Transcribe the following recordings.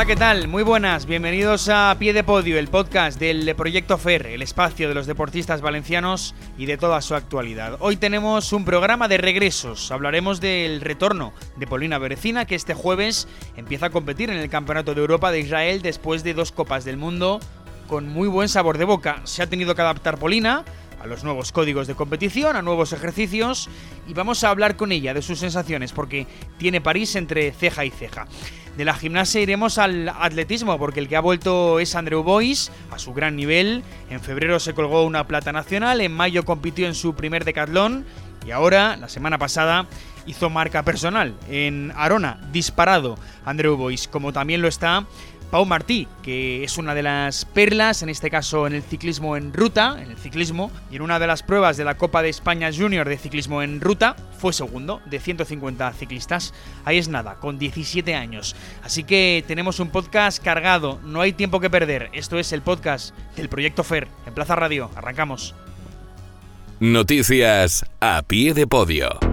Hola, ¿qué tal? Muy buenas, bienvenidos a Pie de Podio, el podcast del Proyecto FER, el espacio de los deportistas valencianos y de toda su actualidad. Hoy tenemos un programa de regresos, hablaremos del retorno de Polina Berecina, que este jueves empieza a competir en el Campeonato de Europa de Israel después de dos Copas del Mundo con muy buen sabor de boca. Se ha tenido que adaptar Polina a los nuevos códigos de competición, a nuevos ejercicios y vamos a hablar con ella de sus sensaciones porque tiene París entre ceja y ceja. De la gimnasia iremos al atletismo porque el que ha vuelto es Andrew Boyce a su gran nivel. En febrero se colgó una plata nacional, en mayo compitió en su primer decatlón y ahora, la semana pasada, hizo marca personal en Arona, disparado Andrew Boyce, como también lo está Pau Martí, que es una de las perlas, en este caso en el ciclismo en ruta, en el ciclismo, y en una de las pruebas de la Copa de España Junior de ciclismo en ruta, fue segundo de 150 ciclistas. Ahí es nada, con 17 años. Así que tenemos un podcast cargado, no hay tiempo que perder. Esto es el podcast del Proyecto FER, en Plaza Radio. Arrancamos. Noticias a pie de podio.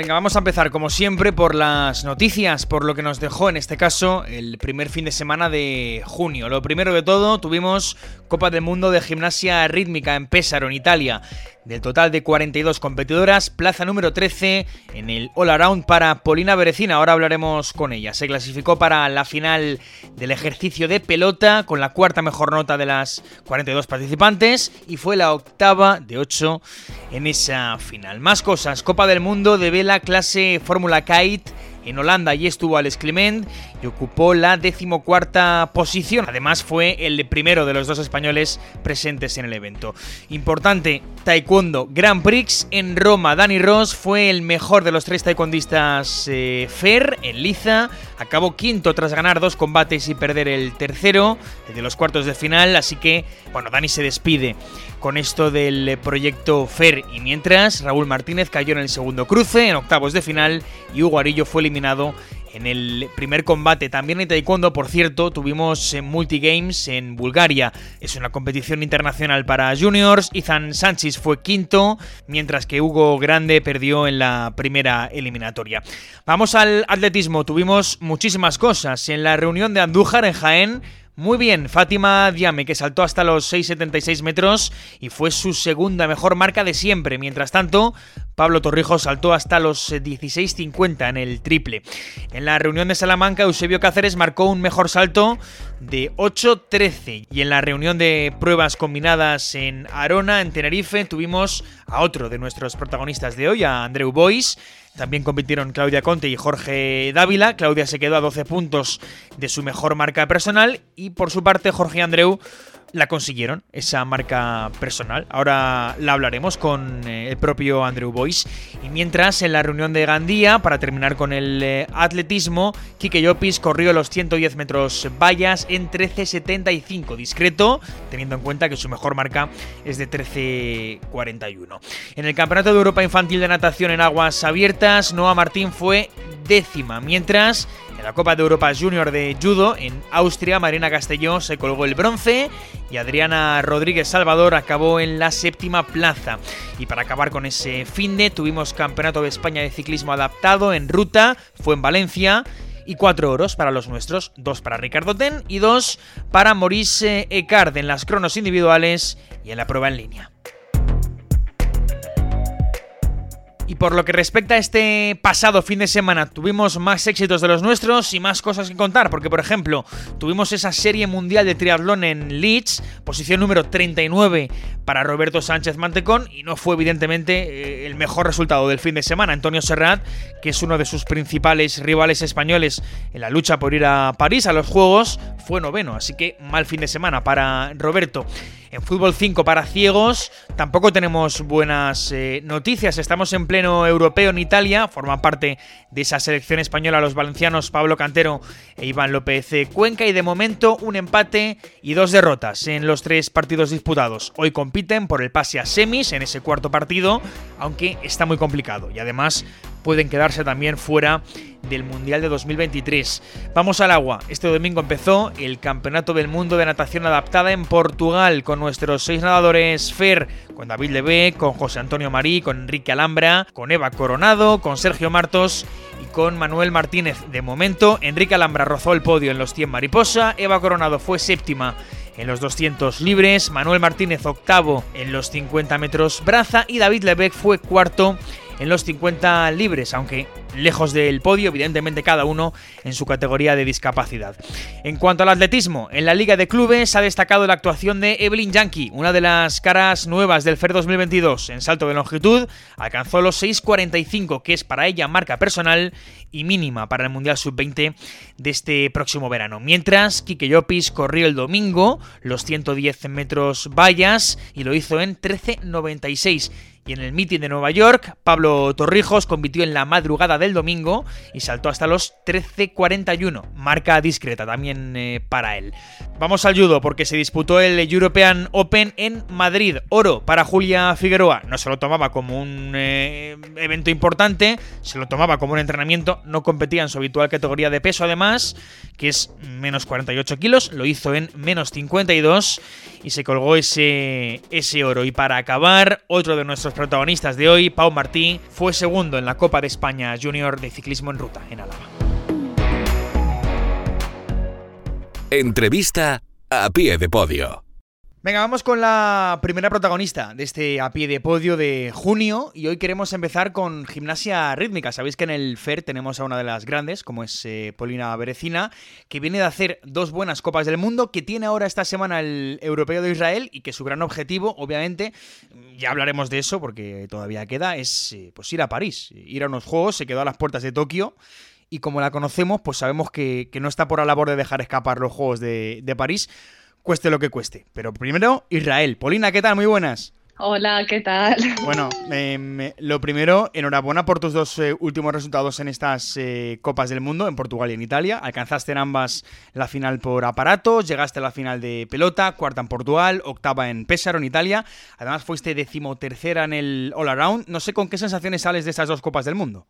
Venga, vamos a empezar como siempre por las noticias, por lo que nos dejó en este caso el primer fin de semana de junio. Lo primero de todo, tuvimos Copa del Mundo de Gimnasia Rítmica en Pesaro, en Italia. Del total de 42 competidoras, plaza número 13 en el All Around para Polina Berecina. Ahora hablaremos con ella. Se clasificó para la final del ejercicio de pelota con la cuarta mejor nota de las 42 participantes y fue la octava de 8 en esa final. Más cosas. Copa del Mundo de vela clase Fórmula Kite en Holanda y estuvo Alex Clement y ocupó la decimocuarta posición. Además fue el primero de los dos españoles presentes en el evento. Importante, Taekwondo Grand Prix en Roma. Dani Ross fue el mejor de los tres taekwondistas eh, Fer en liza. Acabó quinto tras ganar dos combates y perder el tercero, de los cuartos de final. Así que, bueno, Dani se despide con esto del proyecto FER. Y mientras, Raúl Martínez cayó en el segundo cruce, en octavos de final, y Hugo Arillo fue eliminado en el primer combate. También en Taekwondo, por cierto, tuvimos en Multigames en Bulgaria. Es una competición internacional para juniors. Ethan Sánchez fue quinto, mientras que Hugo Grande perdió en la primera eliminatoria. Vamos al atletismo. Tuvimos muchísimas cosas. En la reunión de Andújar en Jaén muy bien, Fátima Diame, que saltó hasta los 6,76 metros y fue su segunda mejor marca de siempre. Mientras tanto, Pablo Torrijos saltó hasta los 16.50 en el triple. En la reunión de Salamanca, Eusebio Cáceres marcó un mejor salto de 8.13. Y en la reunión de pruebas combinadas en Arona, en Tenerife, tuvimos a otro de nuestros protagonistas de hoy, a Andreu Bois. También compitieron Claudia Conte y Jorge Dávila. Claudia se quedó a 12 puntos de su mejor marca personal y por su parte Jorge Andreu la consiguieron, esa marca personal. Ahora la hablaremos con eh, el propio Andrew Boyce. Y mientras, en la reunión de Gandía, para terminar con el eh, atletismo, Kike Llopis corrió los 110 metros vallas en 13.75, discreto, teniendo en cuenta que su mejor marca es de 13.41. En el Campeonato de Europa Infantil de Natación en Aguas Abiertas, Noah Martín fue décima, mientras en la Copa de Europa Junior de Judo en Austria, Marina Castelló se colgó el bronce y Adriana Rodríguez Salvador acabó en la séptima plaza. Y para acabar con ese fin de, tuvimos Campeonato de España de Ciclismo Adaptado en ruta, fue en Valencia y cuatro oros para los nuestros, dos para Ricardo Ten y dos para Maurice Ecard en las cronos individuales y en la prueba en línea. Y por lo que respecta a este pasado fin de semana, tuvimos más éxitos de los nuestros y más cosas que contar, porque por ejemplo, tuvimos esa serie mundial de triatlón en Leeds, posición número 39 para Roberto Sánchez Mantecón, y no fue evidentemente eh, el mejor resultado del fin de semana. Antonio Serrat, que es uno de sus principales rivales españoles en la lucha por ir a París a los Juegos, fue noveno, así que mal fin de semana para Roberto. En fútbol 5 para ciegos tampoco tenemos buenas eh, noticias. Estamos en pleno europeo en Italia. Forman parte de esa selección española los valencianos Pablo Cantero e Iván López Cuenca. Y de momento un empate y dos derrotas en los tres partidos disputados. Hoy compiten por el pase a semis en ese cuarto partido, aunque está muy complicado. Y además pueden quedarse también fuera del Mundial de 2023. Vamos al agua. Este domingo empezó el Campeonato del Mundo de Natación Adaptada en Portugal con nuestros seis nadadores FER, con David Levé, con José Antonio Marí, con Enrique Alhambra, con Eva Coronado, con Sergio Martos y con Manuel Martínez. De momento, Enrique Alhambra rozó el podio en los 100 mariposa, Eva Coronado fue séptima en los 200 libres, Manuel Martínez octavo en los 50 metros braza y David Lebec fue cuarto en los 50 libres, aunque lejos del podio, evidentemente cada uno en su categoría de discapacidad. En cuanto al atletismo, en la Liga de Clubes ha destacado la actuación de Evelyn Yankee, una de las caras nuevas del FER 2022. En salto de longitud alcanzó los 6.45, que es para ella marca personal y mínima para el Mundial Sub-20 de este próximo verano. Mientras, Kike Llopis corrió el domingo los 110 metros vallas y lo hizo en 13.96 y en el meeting de Nueva York, Pablo Torrijos compitió en la madrugada del domingo y saltó hasta los 13.41, marca discreta también eh, para él. Vamos al judo porque se disputó el European Open en Madrid. Oro para Julia Figueroa. No se lo tomaba como un eh, evento importante, se lo tomaba como un entrenamiento. No competía en su habitual categoría de peso, además, que es menos 48 kilos. Lo hizo en menos 52 y se colgó ese, ese oro. Y para acabar, otro de nuestros protagonistas de hoy, Pau Martí, fue segundo en la Copa de España Junior de Ciclismo en Ruta, en Álava. Entrevista a pie de podio. Venga, vamos con la primera protagonista de este a pie de podio de junio y hoy queremos empezar con gimnasia rítmica. Sabéis que en el FER tenemos a una de las grandes, como es eh, Polina Berecina, que viene de hacer dos buenas Copas del Mundo, que tiene ahora esta semana el Europeo de Israel y que su gran objetivo, obviamente, ya hablaremos de eso porque todavía queda, es eh, pues ir a París, ir a unos Juegos, se quedó a las puertas de Tokio y como la conocemos, pues sabemos que, no está por la labor de dejar escapar los Juegos de, de París cueste lo que cueste. Pero primero, Israel. Polina, ¿qué tal? Muy buenas. Hola, ¿qué tal? Bueno, lo primero, enhorabuena por tus dos eh, últimos resultados en estas eh, Copas del Mundo, en Portugal y en Italia. Alcanzaste en ambas la final por aparatos, llegaste a la final de pelota, cuarta en Portugal, octava en Pesaro, en Italia. Además, fuiste decimotercera en el All Around. No sé con qué sensaciones sales de estas dos Copas del Mundo.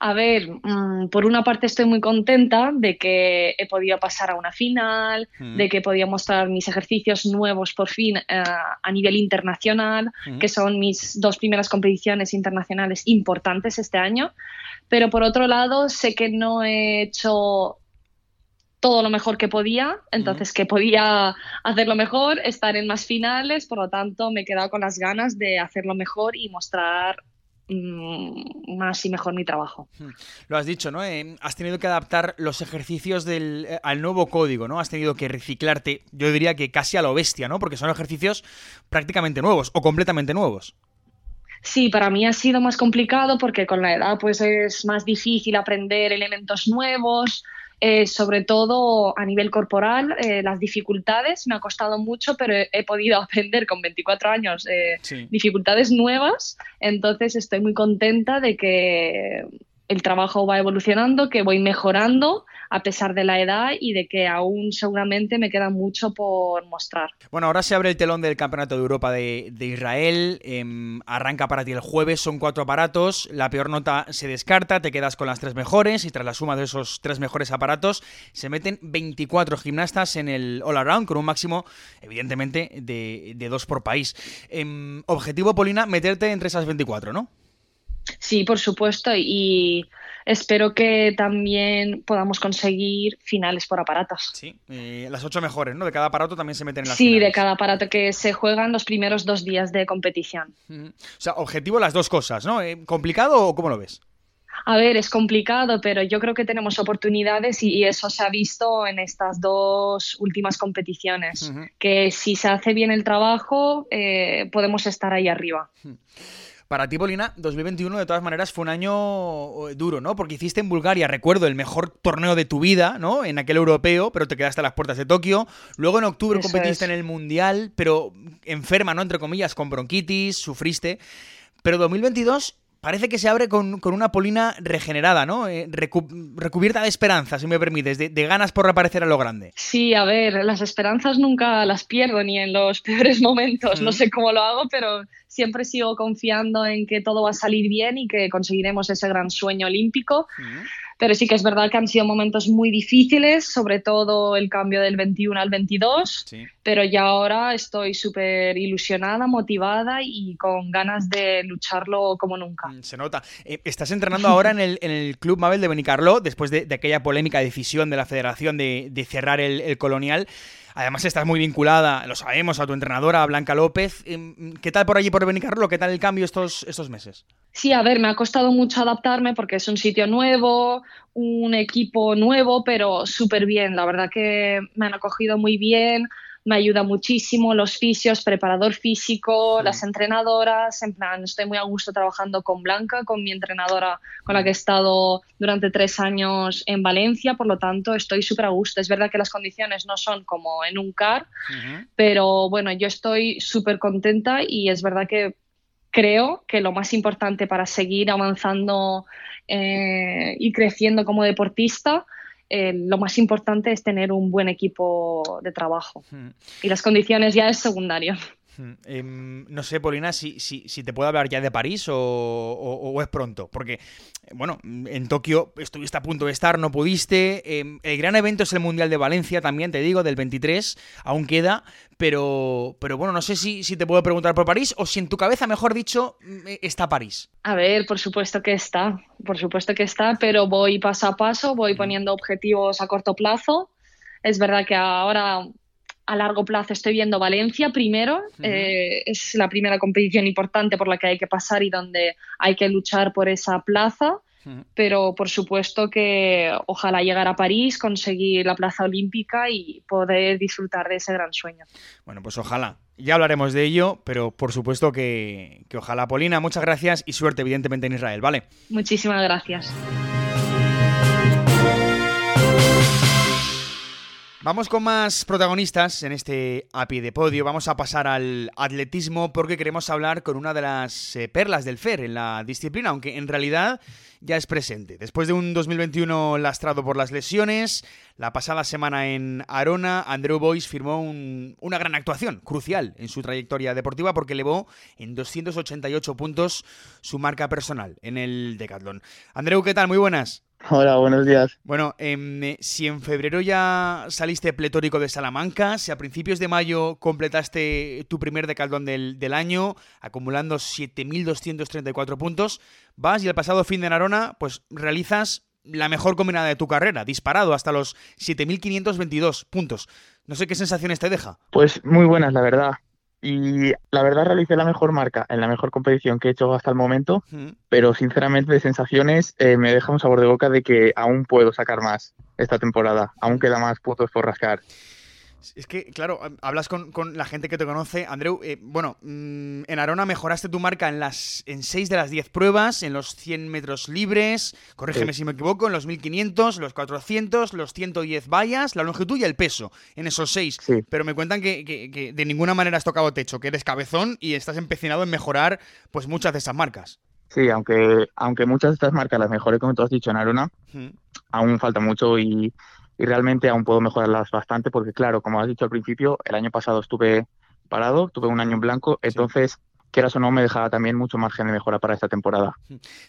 A ver, mm, por una parte estoy muy contenta de que he podido pasar a una final, mm. de que he podido mostrar mis ejercicios nuevos por fin eh, a nivel internacional, mm. que son mis dos primeras competiciones internacionales importantes este año. Pero por otro lado, sé que no he hecho todo lo mejor que podía, entonces que podía hacerlo mejor, estar en más finales, por lo tanto me he quedado con las ganas de hacerlo mejor y mostrar más y mejor mi trabajo. Hmm. Lo has dicho, ¿no? Eh, has tenido que adaptar los ejercicios del, eh, al nuevo código, ¿no? Has tenido que reciclarte, yo diría que casi a lo bestia, ¿no? Porque son ejercicios prácticamente nuevos o completamente nuevos. Sí, para mí ha sido más complicado porque con la edad pues es más difícil aprender elementos nuevos, eh, sobre todo a nivel corporal, eh, las dificultades me ha costado mucho, pero he, podido aprender con 24 años eh, dificultades nuevas, entonces estoy muy contenta de que el trabajo va evolucionando, que voy mejorando a pesar de la edad y de que aún seguramente me queda mucho por mostrar. Bueno, ahora se abre el telón del Campeonato de Europa de, Israel, em, arranca para ti el jueves, son cuatro aparatos, la peor nota se descarta, te quedas con las tres mejores y tras la suma de esos tres mejores aparatos se meten 24 gimnastas en el All Around con un máximo, evidentemente, de, dos por país. Em, objetivo, Polina, meterte entre esas 24, ¿no? Sí, por supuesto, y espero que también podamos conseguir finales por aparatos. Sí, las ocho mejores, ¿no? De cada aparato también se meten en las Sí, de cada aparato que se juegan los primeros dos días de competición. O sea, objetivo las dos cosas, ¿no? Eh, ¿Complicado o cómo lo ves? A ver, es complicado, pero yo creo que tenemos oportunidades y, eso se ha visto en estas dos últimas competiciones, que si se hace bien el trabajo, eh, podemos estar ahí arriba. Para ti, Polina, 2021 de todas maneras fue un año eh, duro, ¿no? Porque hiciste en Bulgaria, recuerdo, el mejor torneo de tu vida, ¿no? En aquel europeo, pero te quedaste a las puertas de Tokio. Luego en octubre competiste en el Mundial, pero enferma, ¿no? Entre comillas, con bronquitis, sufriste. Pero 2022 parece que se abre con, una Polina regenerada, ¿no? Eh, recubierta de esperanza, si me permites, de, ganas por reaparecer a lo grande. Sí, a ver, las esperanzas nunca las pierdo ni en los peores momentos. No sé cómo lo hago, pero siempre sigo confiando en que todo va a salir bien y que conseguiremos ese gran sueño olímpico. Pero sí que es verdad que han sido momentos muy difíciles, sobre todo el cambio del 21 al 22. Pero ya ahora estoy súper ilusionada, motivada y con ganas de lucharlo como nunca. Mm, se nota. Eh, estás entrenando ahora en el, en el Club Mabel de Benicarló, después de, aquella polémica decisión de la federación de, cerrar el colonial. Además estás muy vinculada, lo sabemos, a tu entrenadora, Blanca López. Em, ¿Qué tal por allí, por Benicarlo? ¿Qué tal el cambio estos, estos meses? Sí, a ver, me ha costado mucho adaptarme porque es un sitio nuevo, un equipo nuevo, pero súper bien. La verdad que me han acogido muy bien me ayuda muchísimo, los fisios, preparador físico, las entrenadoras, en plan, estoy muy a gusto trabajando con Blanca, con mi entrenadora con la que he estado durante tres años en Valencia, por lo tanto estoy súper a gusto. Es verdad que las condiciones no son como en un CAR, pero bueno, yo estoy súper contenta y es verdad que creo que lo más importante para seguir avanzando eh, y creciendo como deportista eh, lo más importante es tener un buen equipo de trabajo. Y las condiciones ya es secundario. Em, no sé, Polina, si, si, si, te puedo hablar ya de París o, es pronto. Porque, bueno, en Tokio estuviste a punto de estar, no pudiste. Em, el gran evento es el Mundial de Valencia también, te digo, del 23. Aún queda. Pero, pero bueno, no sé si, si te puedo preguntar por París o si en tu cabeza, mejor dicho, mm, está París. A ver, por supuesto que está. Por supuesto que está, pero voy paso a paso, voy poniendo objetivos a corto plazo. Es verdad que ahora a largo plazo estoy viendo Valencia primero. Eh, es la primera competición importante por la que hay que pasar y donde hay que luchar por esa plaza. Pero por supuesto que ojalá llegar a París, conseguir la plaza olímpica y poder disfrutar de ese gran sueño. Bueno, pues ojalá. Ya hablaremos de ello, pero por supuesto que, que ojalá. Polina, muchas gracias y suerte evidentemente en Israel, ¿vale? Muchísimas gracias. Vamos con más protagonistas en este API de podio. Vamos a pasar al atletismo porque queremos hablar con una de las eh, perlas del FER en la disciplina, aunque en realidad ya es presente. Después de un 2021 lastrado por las lesiones, la pasada semana en Arona, Andrew Boyce firmó una gran actuación, crucial en su trayectoria deportiva porque elevó en 288 puntos su marca personal en el Decathlon. Andrew, ¿qué tal? Muy buenas. Hola, buenos días. Bueno, em, eh, si en febrero ya saliste pletórico de Salamanca, si a principios de mayo completaste tu primer decaldón del, del año, acumulando 7.234 puntos, vas y el pasado fin de Narona, pues realizas la mejor combinada de tu carrera, disparado hasta los 7.522 puntos. No sé qué sensaciones te deja. Pues muy buenas, la verdad. Y la verdad realicé la mejor marca en la mejor competición que he hecho hasta el momento, pero sinceramente de sensaciones eh, me deja un sabor de boca de que aún puedo sacar más esta temporada, aún queda más puntos por rascar. Es que, claro, hablas con, la gente que te conoce. Andreu, eh, bueno, mm, en Arona mejoraste tu marca en las en 6 de las 10 pruebas, en los 100 metros libres, corrígeme si me equivoco, en los 1500, los 400, los 110 vallas, la longitud y el peso, en esos 6. Pero me cuentan que, de ninguna manera has tocado techo, que eres cabezón y estás empecinado en mejorar pues muchas de esas marcas. Sí, aunque, aunque muchas de estas marcas las mejoré, como tú has dicho, en Arona, aún falta mucho y y realmente aún puedo mejorarlas bastante porque, claro, como has dicho al principio, el año pasado estuve parado, tuve un año en blanco, entonces... quieras o no, me dejaba también mucho margen de mejora para esta temporada.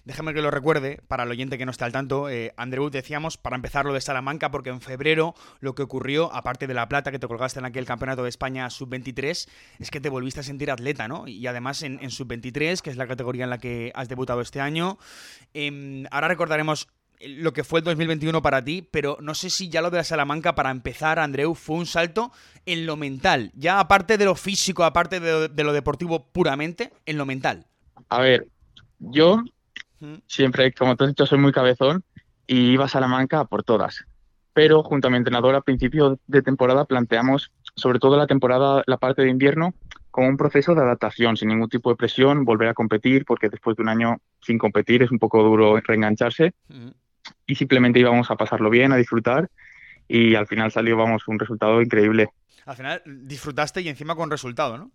Déjame que lo recuerde, para el oyente que no está al tanto, eh, Andreu, decíamos, para empezar lo de Salamanca, porque en febrero lo que ocurrió, aparte de la plata que te colgaste en aquel campeonato de España sub-23, es que te volviste a sentir atleta, ¿no? Y además en, sub-23, que es la categoría en la que has debutado este año. Em, ahora recordaremos lo que fue el 2021 para ti, pero no sé si ya lo de la Salamanca, para empezar, Andreu, fue un salto en lo mental, ya aparte de lo físico, aparte de lo, deportivo puramente, en lo mental. A ver, yo siempre, como te has dicho, soy muy cabezón y iba a Salamanca por todas. Pero junto a mi entrenador a principio de temporada planteamos, sobre todo la temporada, la parte de invierno, como un proceso de adaptación, sin ningún tipo de presión, volver a competir, porque después de un año sin competir es un poco duro reengancharse. Y simplemente íbamos a pasarlo bien, a disfrutar, y al final salió, vamos, un resultado increíble. Al final disfrutaste y encima con resultado, ¿no?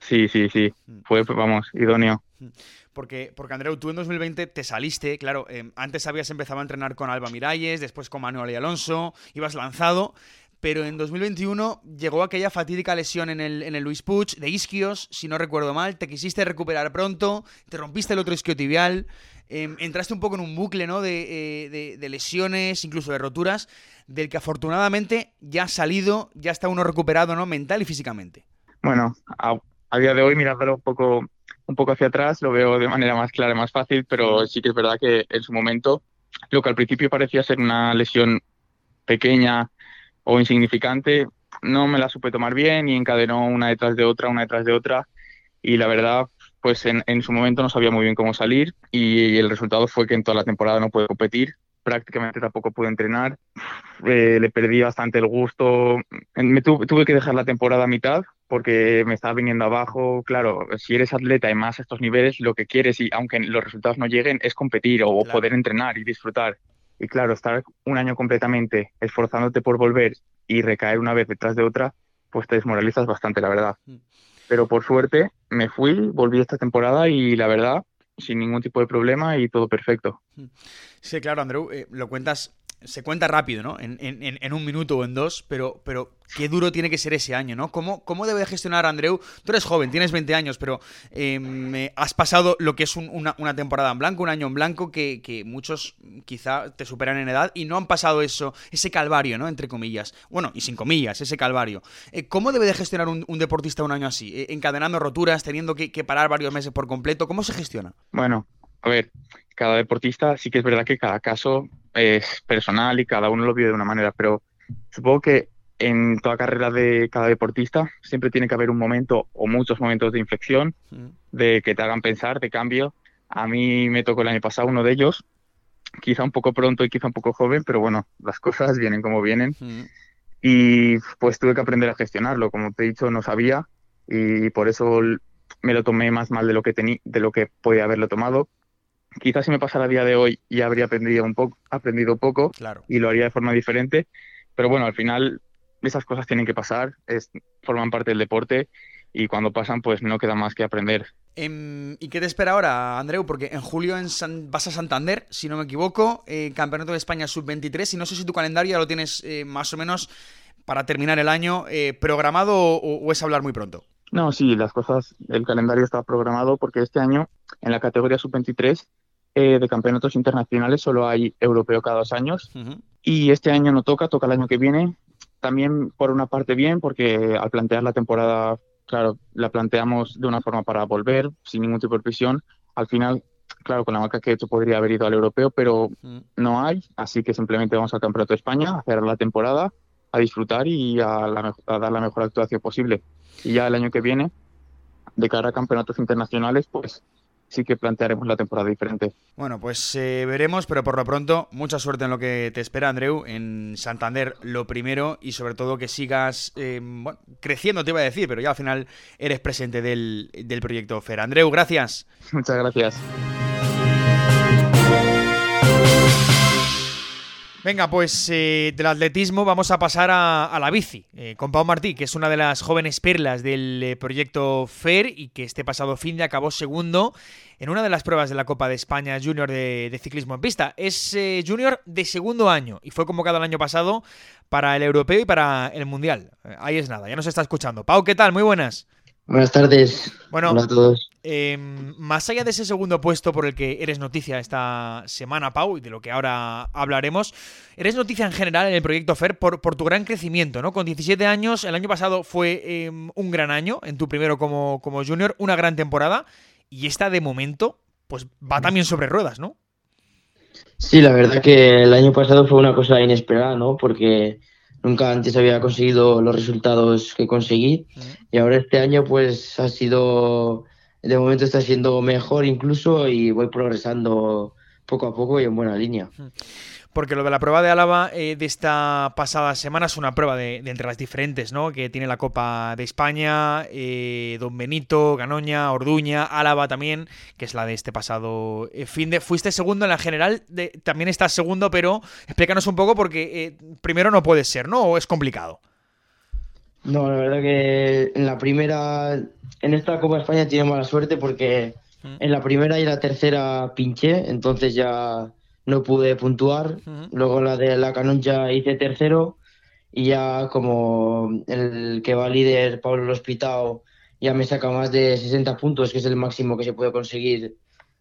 Sí, sí, sí. Mm. Fue, vamos, idóneo. Mm. Porque, porque Andreu, tú en 2020 te saliste, claro, eh, antes habías empezado a entrenar con Alba Miralles, después con Manuel y Alonso, ibas lanzado, pero en 2021 llegó aquella fatídica lesión en el, en el Luis Puig de isquios, si no recuerdo mal, te quisiste recuperar pronto, te rompiste el otro isquiotibial, eh, entraste un poco en un bucle ¿no? Eh, de, de, lesiones, incluso de roturas, del que afortunadamente ya ha salido, ya está uno recuperado ¿no? mental y físicamente. Bueno, a día de hoy, mirándolo un poco, un poco hacia atrás, lo veo de manera más clara y más fácil, pero sí que es verdad que en su momento, lo que al principio parecía ser una lesión pequeña o insignificante, no me la supe tomar bien y encadenó una detrás de otra, una detrás de otra. Y la verdad, pues en, en su momento no sabía muy bien cómo salir y el resultado fue que en toda la temporada no pude competir prácticamente tampoco pude entrenar, eh, le perdí bastante el gusto, me tuve que dejar la temporada a mitad porque me estaba viniendo abajo, claro, si eres atleta y más a estos niveles, lo que quieres, y aunque los resultados no lleguen, es competir o poder entrenar y disfrutar. Y claro, estar un año completamente esforzándote por volver y recaer una vez detrás de otra, pues te desmoralizas bastante, la verdad. Mm. Pero por suerte me fui, volví esta temporada y la verdad sin ningún tipo de problema y todo perfecto. Sí, claro, Andrew, eh, lo cuentas se cuenta rápido, ¿no? En, un minuto o en dos, pero, pero qué duro tiene que ser ese año, ¿no? ¿Cómo, cómo debe gestionar Andreu? Tú eres joven, tienes 20 años, pero em, has pasado lo que es una, temporada en blanco, un año en blanco, que, que, muchos quizá te superan en edad y no han pasado eso, ese calvario, ¿no? Entre comillas. Bueno, y sin comillas, ese calvario. Eh, ¿Cómo debe de gestionar un, deportista un año así? Eh, encadenando roturas, teniendo que, que parar varios meses por completo. ¿Cómo se gestiona? Bueno, a ver, cada deportista sí que es verdad que cada caso es personal y cada uno lo vive de una manera, pero supongo que en toda carrera de cada deportista siempre tiene que haber un momento o muchos momentos de inflexión, de que te hagan pensar, de cambio. A mí me tocó el año pasado uno de ellos, quizá un poco pronto y quizá un poco joven, pero bueno, las cosas vienen como vienen. Y pues tuve que aprender a gestionarlo, como te he dicho, no sabía y por eso me lo tomé más mal de lo que tenía, de lo que podía haberlo tomado quizás si me pasara a día de hoy ya habría aprendido un poco, aprendido poco y lo haría de forma diferente. Pero bueno, al final esas cosas tienen que pasar, es, forman parte del deporte y cuando pasan pues no queda más que aprender. Em, ¿Y qué te espera ahora, Andreu? Porque en julio en vas a Santander, si no me equivoco, eh, Campeonato de España Sub-23 y no sé si tu calendario ya lo tienes eh, más o menos para terminar el año eh, programado o es hablar muy pronto. No, sí, las cosas, el calendario está programado porque este año en la categoría sub-23 eh, de campeonatos internacionales solo hay europeo cada dos años y este año no toca, toca el año que viene. También por una parte bien porque al plantear la temporada, claro, la planteamos de una forma para volver sin ningún tipo de presión. Al final, claro, con la marca que he hecho podría haber ido al europeo, pero no hay, así que simplemente vamos al Campeonato de España a cerrar la temporada, a disfrutar y a, a dar la mejor actuación posible. Y ya el año que viene, de cara a campeonatos internacionales, pues sí que plantearemos la temporada diferente. Bueno, pues eh, veremos, pero por lo pronto, mucha suerte en lo que te espera, Andreu, en Santander lo primero y sobre todo que sigas eh, creciendo, te iba a decir, pero ya al final eres presente del, del proyecto FER. Andreu, gracias. Muchas gracias. Venga, pues eh, del atletismo vamos a pasar a, la bici, eh, con Pau Martí, que es una de las jóvenes perlas del eh, proyecto FER y que este pasado fin de acabó segundo en una de las pruebas de la Copa de España Junior de, ciclismo en pista. Es junior de segundo año y fue convocado el año pasado para el europeo y para el mundial. ahí es nada, ya nos está escuchando. Pau, ¿qué tal? Muy buenas. Buenas tardes. Bueno, Hola a todos. Em, más allá de ese segundo puesto por el que eres noticia esta semana, Pau, y de lo que ahora hablaremos, eres noticia en general en el proyecto FER por, por tu gran crecimiento, ¿no? Con 17 años, el año pasado fue em, un gran año, en tu primero como, como junior, una gran temporada, y esta de momento, pues va también sobre ruedas, ¿no? Sí, la verdad que el año pasado fue una cosa inesperada, ¿no? Porque nunca antes había conseguido los resultados que conseguí. Y ahora este año pues ha sido, de momento está siendo mejor incluso y voy progresando poco a poco y en buena línea. Porque lo de la prueba de Álava eh, de esta pasada semana es una prueba de, entre las diferentes, ¿no? Que tiene la Copa de España, eh, Don Benito, Ganoña, Orduña, Álava también, que es la de este pasado eh, fin de. Fuiste segundo en la general, de, también estás segundo, pero explícanos un poco porque primero no puede ser, ¿no? ¿O es complicado? No, la verdad que en la primera, en esta Copa de España tiene mala suerte porque mm. en la primera y la tercera pinché, entonces ya no pude puntuar. Luego la de la Canoncha hice tercero y ya como el que va líder, Pablo Hospitao, ya me saca más de 60 puntos, que es el máximo que se puede conseguir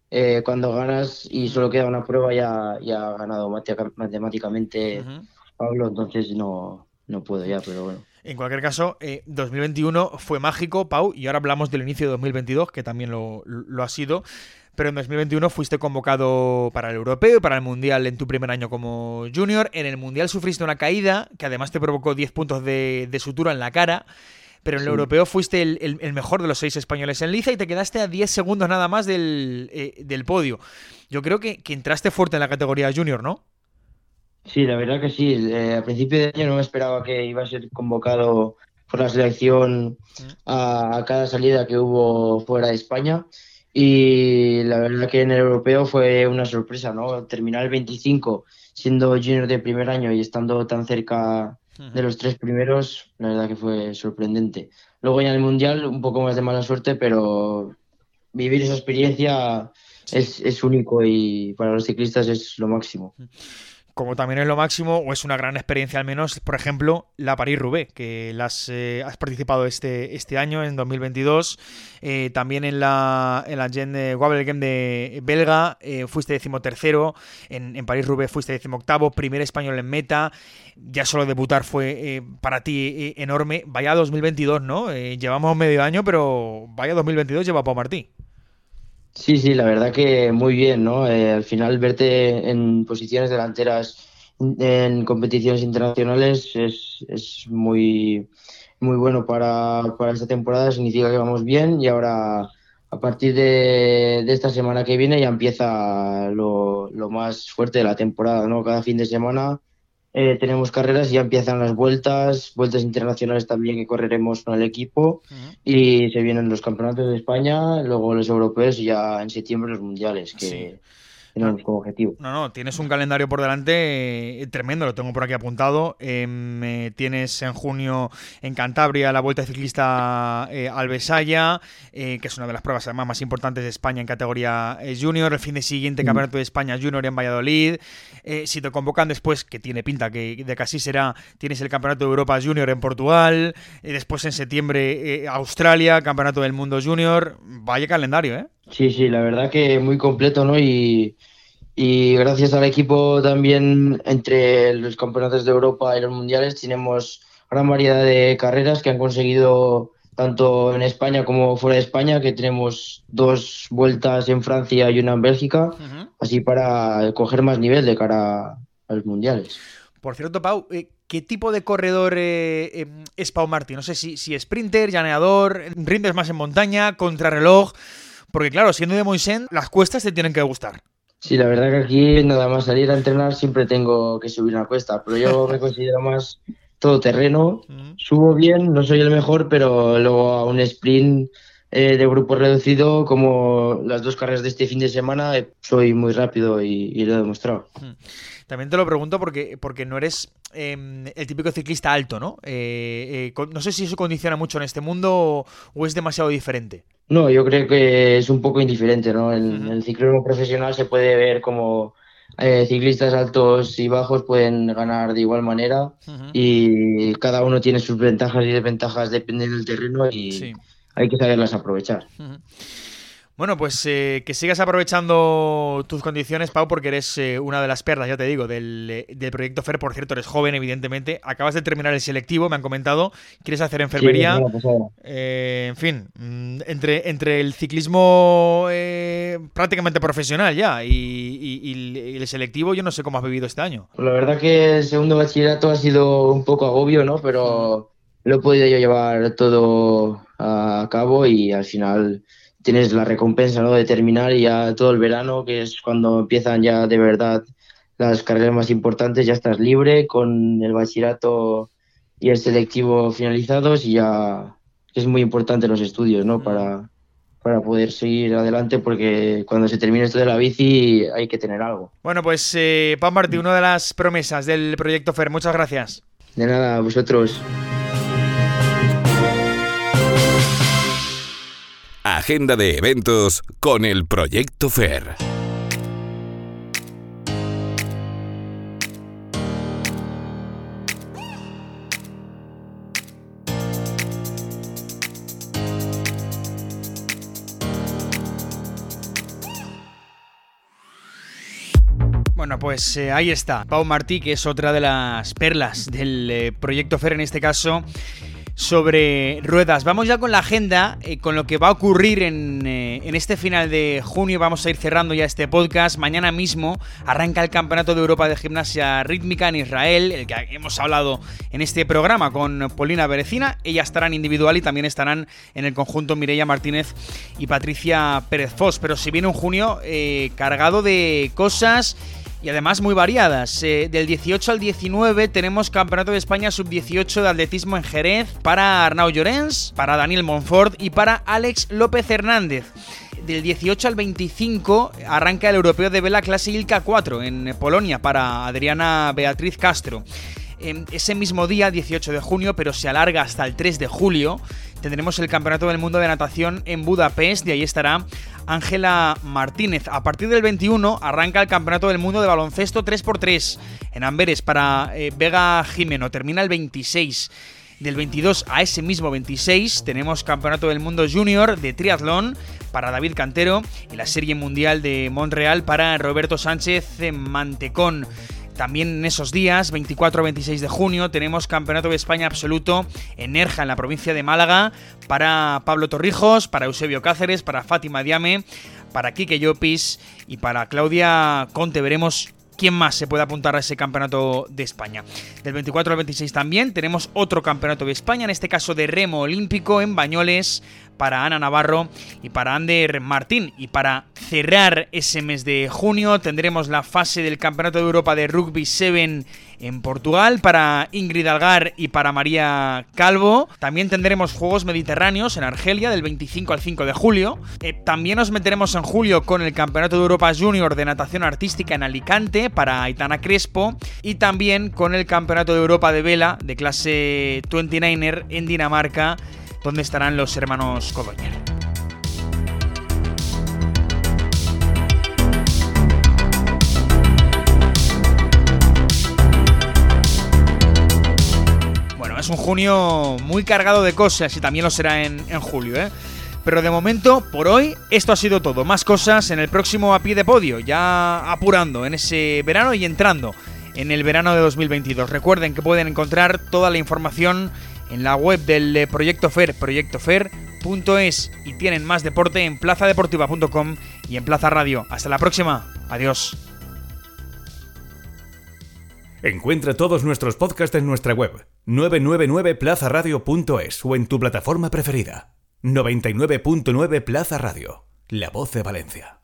eh, cuando ganas y solo queda una prueba, ya, ya ha ganado matemáticamente Pablo, entonces no, no puedo ya, pero bueno. En cualquier caso, 2021 eh, fue mágico, Pau, y ahora hablamos del inicio de 2022, que también lo, lo ha sido pero en 2021 fuiste convocado para el europeo y para el mundial en tu primer año como junior. En el mundial sufriste una caída que además te provocó 10 puntos de, sutura en la cara. Pero en el europeo fuiste el, mejor de los seis españoles en liza y te quedaste a 10 segundos nada más del, eh, podio. Yo creo que, entraste fuerte en la categoría junior, ¿no? Sí, la verdad que sí. Eh, a principio de año no me esperaba que iba a ser convocado por la selección mm. a cada salida que hubo fuera de España. Y la verdad que en el europeo fue una sorpresa, ¿no? Terminar el 25 siendo junior de primer año y estando tan cerca de los tres primeros, la verdad que fue sorprendente. Luego ya en el mundial un poco más de mala suerte, pero vivir esa experiencia es, es único y para los ciclistas es lo máximo como también es lo máximo, o es una gran experiencia al menos, por ejemplo, la París-Roubaix, que las, eh, has participado este, este año, en 2022, eh, también en la, en la Gen Game de belga, eh, fuiste decimotercero, en, en París-Roubaix fuiste decimoctavo, primer español en meta, ya solo debutar fue para ti enorme, vaya 2022, ¿no? llevamos medio año, pero vaya 2022 lleva Pau Martí. Sí, sí, la verdad que muy bien, ¿no? Eh, al final verte en posiciones delanteras en competiciones internacionales es, es muy, muy bueno para, para, esta temporada, significa que vamos bien y ahora a partir de, de esta semana que viene ya empieza lo, lo, más fuerte de la temporada, ¿no? Cada fin de semana eh, tenemos carreras ya empiezan las vueltas, vueltas internacionales también que correremos con el equipo. Y se vienen los campeonatos de España, luego los europeos y ya en septiembre los mundiales, que como objetivo. No, no, tienes un calendario por delante eh, tremendo, lo tengo por aquí apuntado. Em, eh, tienes en junio en Cantabria la Vuelta Ciclista eh, Albesaya, que es una de las pruebas además más importantes de España en categoría junior. El fin de siguiente mm. Campeonato de España Junior en Valladolid. si te convocan después, que tiene pinta que de casi será, tienes el Campeonato de Europa Junior en Portugal. después en septiembre Australia, Campeonato del Mundo Junior. Vaya calendario, ¿eh? Sí, sí, la verdad que muy completo, ¿no? Y, gracias al equipo también entre los campeonatos de Europa y los mundiales tenemos gran variedad de carreras que han conseguido tanto en España como fuera de España, que tenemos dos vueltas en Francia y una en Bélgica, así para coger más nivel de cara a los mundiales. Por cierto, Pau, eh, ¿qué tipo de corredor eh, em, es Pau Martín? No sé si, si sprinter, llaneador, rindes más en montaña, contrarreloj. Porque claro, siendo de Moisén, las cuestas te tienen que gustar. Sí, la verdad que aquí nada más salir a entrenar siempre tengo que subir una cuesta, pero yo me considero más todoterreno, mm. subo bien, no soy el mejor, pero luego a un sprint eh, de grupo reducido, como las dos carreras de este fin de semana, eh, soy muy rápido y, lo he demostrado. Mm. También te lo pregunto porque, porque no eres em, el típico ciclista alto, ¿no? Eh, no sé si eso condiciona mucho en este mundo o es demasiado diferente. No, yo creo que es un poco indiferente, ¿no? En, el ciclismo profesional se puede ver como eh, ciclistas altos y bajos pueden ganar de igual manera y cada uno tiene sus ventajas y desventajas dependiendo del terreno y hay que saberlas aprovechar. Bueno, pues eh, que sigas aprovechando tus condiciones, Pau, porque eres eh, una de las perlas, ya te digo, del, eh, del, proyecto FER. Por cierto, eres joven, evidentemente. Acabas de terminar el selectivo, me han comentado. ¿Quieres hacer enfermería? en fin, mm, entre, entre el ciclismo prácticamente profesional ya y, el selectivo, yo no sé cómo has vivido este año. Pues la verdad que el segundo bachillerato ha sido un poco agobio, ¿no? Pero lo he podido yo llevar todo a cabo y al final tienes la recompensa ¿no? de terminar ya todo el verano, que es cuando empiezan ya de verdad las carreras más importantes ya estás libre con el bachillerato y el selectivo finalizados y ya es muy importante los estudios, ¿no? Para, para poder seguir adelante porque cuando se termine esto de la bici hay que tener algo. Bueno, pues eh, Pau Martí, una de las promesas del proyecto FER. Muchas gracias. De nada, a vosotros. Agenda de eventos con el proyecto FER. Bueno, pues eh, ahí está, Pau Martí, que es otra de las perlas del eh, proyecto FER en este caso, sobre ruedas. Vamos ya con la agenda, eh, con lo que va a ocurrir en, en, este final de junio. Vamos a ir cerrando ya este podcast. Mañana mismo arranca el Campeonato de Europa de Gimnasia Rítmica en Israel, el que hemos hablado en este programa con Polina Berecina. Ellas estarán individual y también estarán en el conjunto Mireia Martínez y Patricia Pérez Fos. Pero si viene un junio cargado de cosas y además muy variadas. Eh, del 18 al 19 tenemos Campeonato de España Sub-18 de Atletismo en Jerez para Arnau Llorens, para Daniel Monfort y para Alex López Hernández. Del 18 al 25 arranca el Europeo de Vela Clase Ilka 4 en Polonia para Adriana Beatriz Castro. ese mismo día, 18 de junio, pero se alarga hasta el 3 de julio, tendremos el Campeonato del Mundo de Natación en Budapest y ahí estará Ángela Martínez. A partir del 21 arranca el Campeonato del Mundo de Baloncesto 3x3 en Amberes para eh, Vega Jimeno. Termina el 26. Del 22 a ese mismo 26 tenemos Campeonato del Mundo Junior de Triatlón para David Cantero y la Serie Mundial de Montreal para Roberto Sánchez Mantecón. También en esos días, 24-26 de junio, tenemos Campeonato de España Absoluto en Nerja, en la provincia de Málaga, para Pablo Torrijos, para Eusebio Cáceres, para Fátima Diame, para Quique Llopis y para Claudia Conte. Veremos quién más se puede apuntar a ese campeonato de España. Del 24 al 26 también tenemos otro campeonato de España, en este caso de remo olímpico en Bañoles, para Ana Navarro y para Ander Martín. Y para cerrar ese mes de junio tendremos la fase del Campeonato de Europa de Rugby 7 en Portugal para Ingrid Algar y para María Calvo. También tendremos Juegos Mediterráneos en Argelia del 25 al 5 de julio. Eh, también nos meteremos en julio con el Campeonato de Europa Junior de Natación Artística en Alicante para Aitana Crespo. Y también con el Campeonato de Europa de Vela de clase 29er en Dinamarca donde estarán los hermanos Codoña. Bueno, es un junio muy cargado de cosas y también lo será en, julio, ¿eh? Pero de momento, por hoy, esto ha sido todo. Más cosas en el próximo a pie de podio, ya apurando en ese verano y entrando en el verano de 2022. Recuerden que pueden encontrar toda la información en la web del eh, Proyecto FER, proyectofer.es y tienen más deporte en plazadeportiva.com y en Plaza Radio. Hasta la próxima. Adiós. Encuentra todos nuestros podcasts en nuestra web 999plazaradio.es o en tu plataforma preferida. 99.9 Plaza Radio, la voz de Valencia.